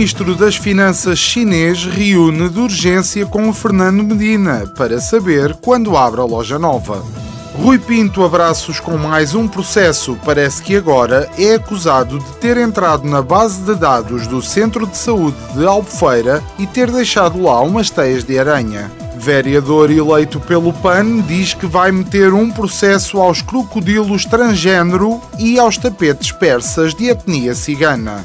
ministro das Finanças chinês reúne de urgência com o Fernando Medina para saber quando abre a loja nova. Rui Pinto abraços com mais um processo. Parece que agora é acusado de ter entrado na base de dados do Centro de Saúde de Albufeira e ter deixado lá umas teias de aranha. Vereador eleito pelo PAN diz que vai meter um processo aos crocodilos transgênero e aos tapetes persas de etnia cigana.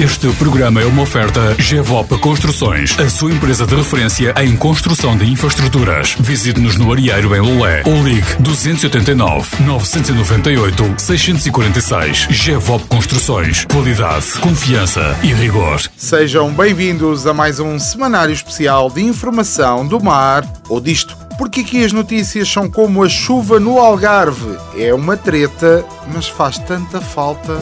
Este programa é uma oferta GEVOP Construções, a sua empresa de referência em construção de infraestruturas. Visite-nos no Arieiro em Lolé ou ligue 289 998 646. GEVOP Construções. Qualidade, confiança e rigor. Sejam bem-vindos a mais um semanário especial de informação do mar ou disto. Porque aqui as notícias são como a chuva no Algarve. É uma treta, mas faz tanta falta.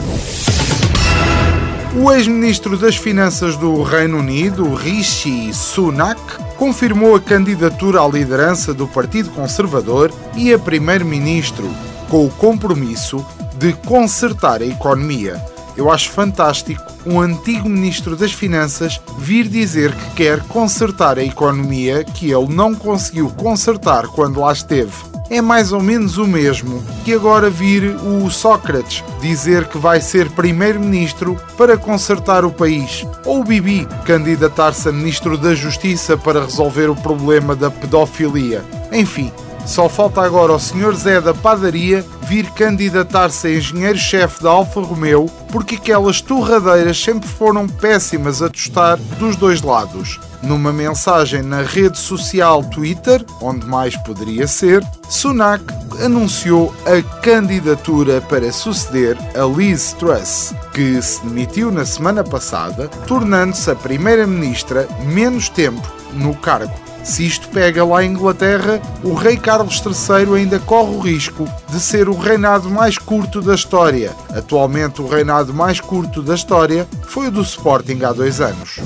O ex-ministro das Finanças do Reino Unido, Rishi Sunak, confirmou a candidatura à liderança do Partido Conservador e a primeiro-ministro, com o compromisso de consertar a economia. Eu acho fantástico um antigo ministro das Finanças vir dizer que quer consertar a economia que ele não conseguiu consertar quando lá esteve é mais ou menos o mesmo que agora vir o Sócrates dizer que vai ser primeiro-ministro para consertar o país, ou o Bibi candidatar-se a ministro da Justiça para resolver o problema da pedofilia. Enfim, só falta agora ao Sr. Zé da Padaria vir candidatar-se a engenheiro-chefe da Alfa Romeo, porque aquelas torradeiras sempre foram péssimas a tostar dos dois lados. Numa mensagem na rede social Twitter, onde mais poderia ser, Sunak anunciou a candidatura para suceder a Liz Truss, que se demitiu na semana passada, tornando-se a primeira-ministra menos tempo no cargo. Se isto pega lá em Inglaterra, o rei Carlos III ainda corre o risco de ser o reinado mais curto da história. Atualmente, o reinado mais curto da história foi o do Sporting há dois anos.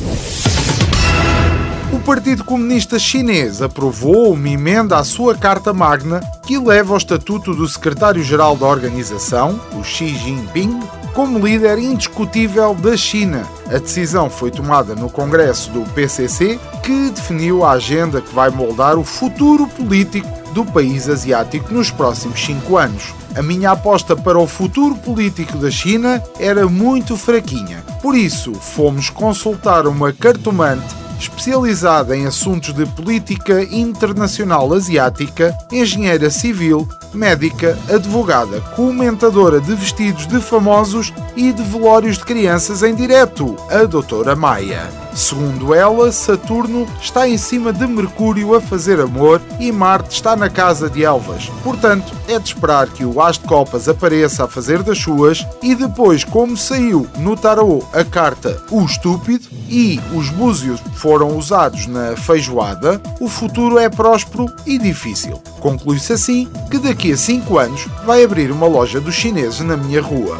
O Partido Comunista Chinês aprovou uma emenda à sua Carta Magna que leva ao estatuto do secretário-geral da organização, o Xi Jinping, como líder indiscutível da China. A decisão foi tomada no Congresso do PCC, que definiu a agenda que vai moldar o futuro político do país asiático nos próximos cinco anos. A minha aposta para o futuro político da China era muito fraquinha. Por isso, fomos consultar uma cartomante especializada em assuntos de política internacional asiática, engenheira civil, médica, advogada, comentadora de vestidos de famosos e de velórios de crianças em direto, a doutora Maia. Segundo ela, Saturno está em cima de Mercúrio a fazer amor e Marte está na casa de Elvas. Portanto, é de esperar que o As de Copas apareça a fazer das suas e depois, como saiu no tarô a carta O Estúpido e os búzios foram usados na feijoada, o futuro é próspero e difícil. Conclui-se assim que daqui a 5 anos vai abrir uma loja dos chineses na minha rua.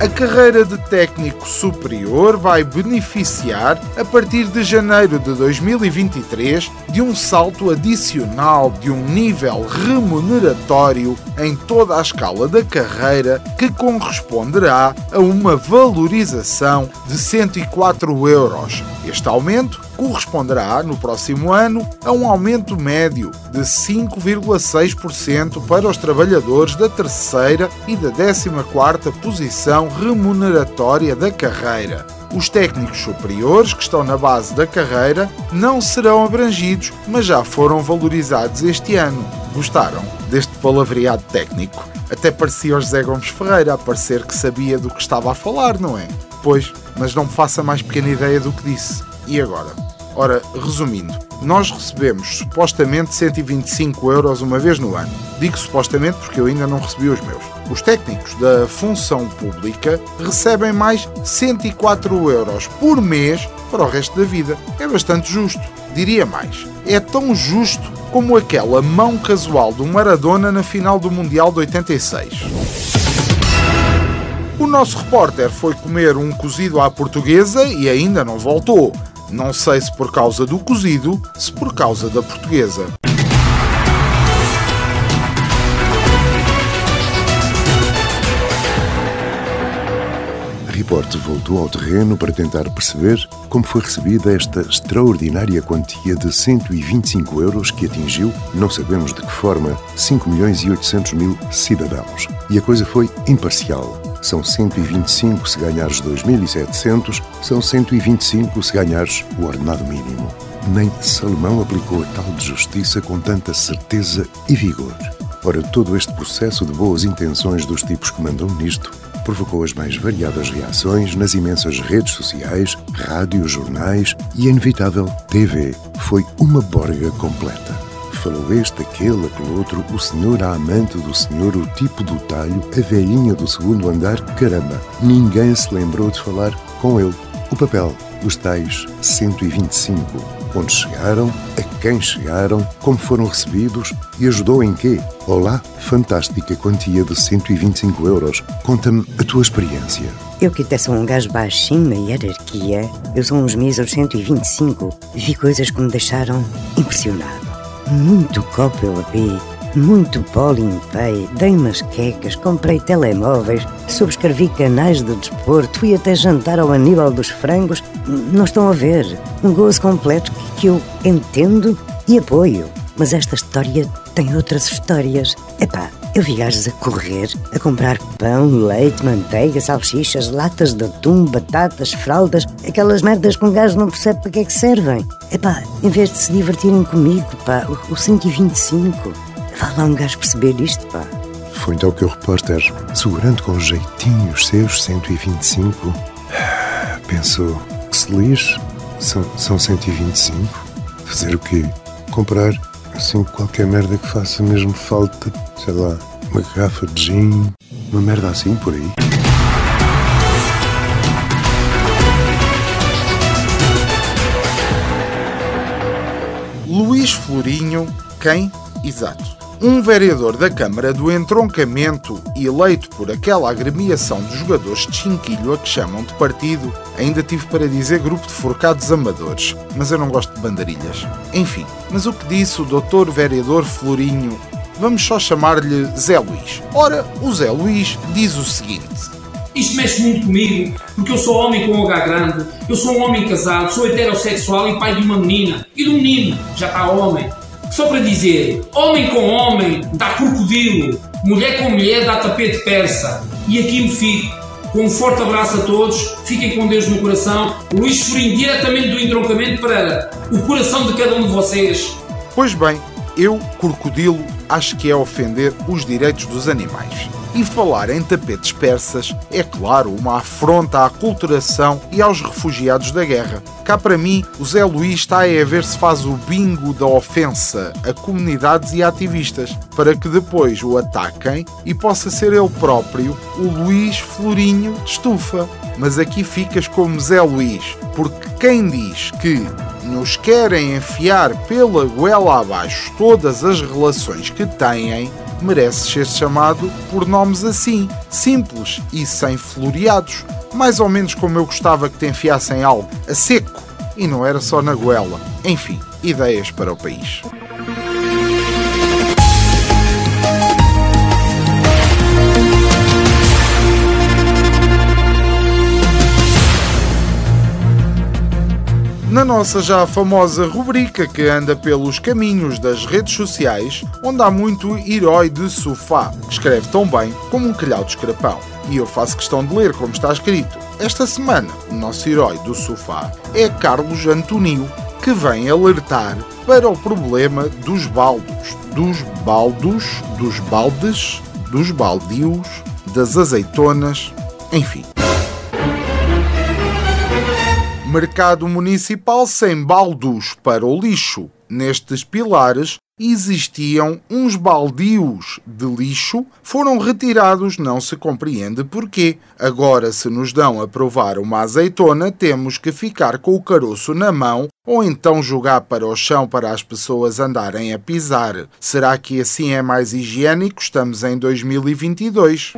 A carreira de técnico superior vai beneficiar, a partir de janeiro de 2023, de um salto adicional de um nível remuneratório em toda a escala da carreira que corresponderá a uma valorização de 104 euros. Este aumento corresponderá, no próximo ano, a um aumento médio de 5,6% para os trabalhadores da terceira e da 14ª posição remuneratória da carreira. Os técnicos superiores que estão na base da carreira não serão abrangidos, mas já foram valorizados este ano. Gostaram deste palavreado técnico? Até parecia o José Gomes Ferreira a parecer que sabia do que estava a falar, não é? Pois, mas não faça mais pequena ideia do que disse. E agora? Ora, resumindo, nós recebemos supostamente 125 euros uma vez no ano. Digo supostamente porque eu ainda não recebi os meus. Os técnicos da função pública recebem mais 104 euros por mês para o resto da vida. É bastante justo. Diria mais, é tão justo como aquela mão casual do Maradona na final do Mundial de 86. O nosso repórter foi comer um cozido à portuguesa e ainda não voltou. Não sei se por causa do cozido, se por causa da portuguesa. Report voltou ao terreno para tentar perceber como foi recebida esta extraordinária quantia de 125 euros que atingiu, não sabemos de que forma, 5 milhões e 800 mil cidadãos. E a coisa foi imparcial. São 125 se ganhares 2.700, são 125 se ganhares o ordenado mínimo. Nem Salomão aplicou a tal de justiça com tanta certeza e vigor. Ora, todo este processo de boas intenções dos tipos que mandam nisto provocou as mais variadas reações nas imensas redes sociais, rádios, jornais e inevitável TV. Foi uma borga completa. Falou este, aquele, aquele outro, o senhor, a amante do senhor, o tipo do talho, a velhinha do segundo andar. Caramba, ninguém se lembrou de falar com ele. O papel, os tais 125 onde chegaram, a quem chegaram, como foram recebidos e ajudou em quê? Olá, fantástica quantia de 125 euros. Conta-me a tua experiência. Eu que até sou um gajo baixinho na hierarquia, eu sou uns míseros 125. Vi coisas que me deixaram impressionado. Muito copo eu bebi, muito pó limpei, dei umas quecas, comprei telemóveis, subscrevi canais de desporto, fui até jantar ao Aníbal dos Frangos. Não estão a ver. Um gozo completo que eu entendo e apoio. Mas esta história tem outras histórias. Epá, eu vi gajos a correr, a comprar pão, leite, manteiga, salsichas, latas de atum, batatas, fraldas, aquelas merdas que um gajo não percebe para que é que servem. Epá, em vez de se divertirem comigo, pá, o, o 125. Vá lá um gajo perceber isto, pá. Foi então que o repórter, segurando com jeitinho os seus 125, pensou que se lixe, são, são 125. Fazer o quê? Comprar, assim, qualquer merda que faça mesmo falta, sei lá, uma garrafa de gin, uma merda assim por aí. Luís Florinho, quem? Exato um vereador da Câmara do Entroncamento, eleito por aquela agremiação de jogadores de chinquilho a que chamam de partido, ainda tive para dizer grupo de forcados amadores, mas eu não gosto de bandarilhas. Enfim, mas o que disse o doutor vereador Florinho? Vamos só chamar-lhe Zé Luís. Ora, o Zé Luís diz o seguinte. Isto mexe muito comigo, porque eu sou homem com H grande, eu sou um homem casado, sou heterossexual e pai de uma menina. E um menino, já está homem. Só para dizer, homem com homem dá crocodilo, mulher com mulher dá tapete persa. E aqui me fico. Com um forte abraço a todos, fiquem com Deus no coração. Luís Furim, diretamente do entroncamento para o coração de cada um de vocês. Pois bem, eu, crocodilo, acho que é ofender os direitos dos animais. E falar em tapetes persas é, claro, uma afronta à culturação e aos refugiados da guerra. Cá para mim, o Zé Luís está a ver se faz o bingo da ofensa a comunidades e ativistas, para que depois o ataquem e possa ser ele próprio o Luís Florinho de estufa. Mas aqui ficas como Zé Luís, porque quem diz que nos querem enfiar pela goela abaixo todas as relações que têm, merece ser chamado por nomes assim, simples e sem floreados, mais ou menos como eu gostava que te enfiassem algo a seco e não era só na goela. Enfim, ideias para o país. Na nossa já famosa rubrica que anda pelos caminhos das redes sociais, onde há muito herói de sofá, que escreve tão bem como um calhau de escrapão. E eu faço questão de ler como está escrito. Esta semana, o nosso herói do sofá é Carlos Antonio, que vem alertar para o problema dos baldos, dos baldos, dos baldes, dos baldios, das azeitonas, enfim. Mercado Municipal sem baldos para o lixo. Nestes pilares existiam uns baldios de lixo, foram retirados, não se compreende porquê. Agora, se nos dão a provar uma azeitona, temos que ficar com o caroço na mão ou então jogar para o chão para as pessoas andarem a pisar. Será que assim é mais higiênico? Estamos em 2022.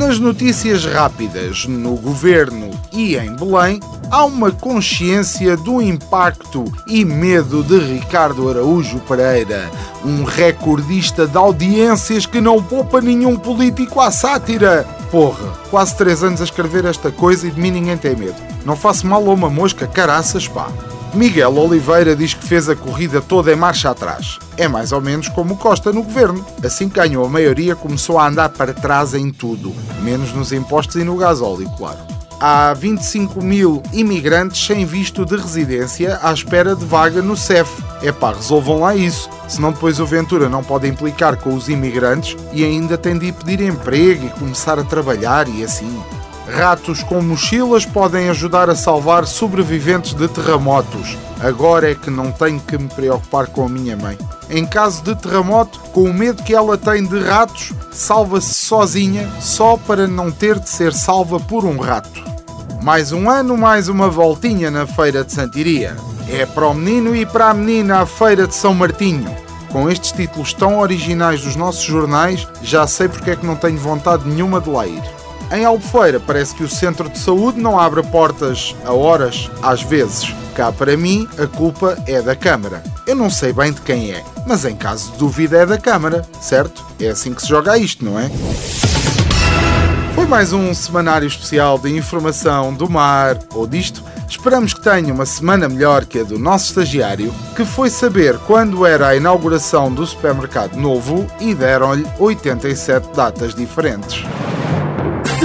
Nas notícias rápidas no governo e em Belém, há uma consciência do impacto e medo de Ricardo Araújo Pereira, um recordista de audiências que não poupa nenhum político à sátira. Porra, quase três anos a escrever esta coisa e de mim ninguém tem medo. Não faço mal a uma mosca, caraças, pá. Miguel Oliveira diz que fez a corrida toda em marcha atrás. É mais ou menos como Costa no governo. Assim que ganhou a maioria, começou a andar para trás em tudo, menos nos impostos e no gasóleo, claro. Há 25 mil imigrantes sem visto de residência à espera de vaga no CEF. É pá, resolvam lá isso, senão depois o Ventura não pode implicar com os imigrantes e ainda tem de ir pedir emprego e começar a trabalhar e assim. Ratos com mochilas podem ajudar a salvar sobreviventes de terremotos. Agora é que não tenho que me preocupar com a minha mãe. Em caso de terremoto, com o medo que ela tem de ratos, salva-se sozinha só para não ter de ser salva por um rato. Mais um ano, mais uma voltinha na Feira de Santiria. É para o menino e para a menina a Feira de São Martinho. Com estes títulos tão originais dos nossos jornais, já sei porque é que não tenho vontade nenhuma de lá ir. Em Albufeira, parece que o centro de saúde não abre portas a horas, às vezes. Cá para mim, a culpa é da Câmara. Eu não sei bem de quem é, mas em caso de dúvida é da Câmara, certo? É assim que se joga isto, não é? Foi mais um semanário especial de informação do mar ou disto. Esperamos que tenha uma semana melhor que a do nosso estagiário, que foi saber quando era a inauguração do supermercado novo e deram-lhe 87 datas diferentes.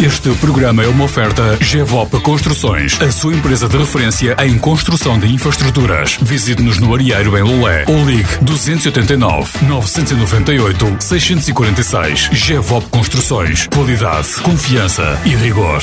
Este programa é uma oferta GEVOP Construções, a sua empresa de referência em construção de infraestruturas. Visite-nos no Arieiro em Lolé ou ligue 289 998 646. GEVOP Construções. Qualidade, confiança e rigor.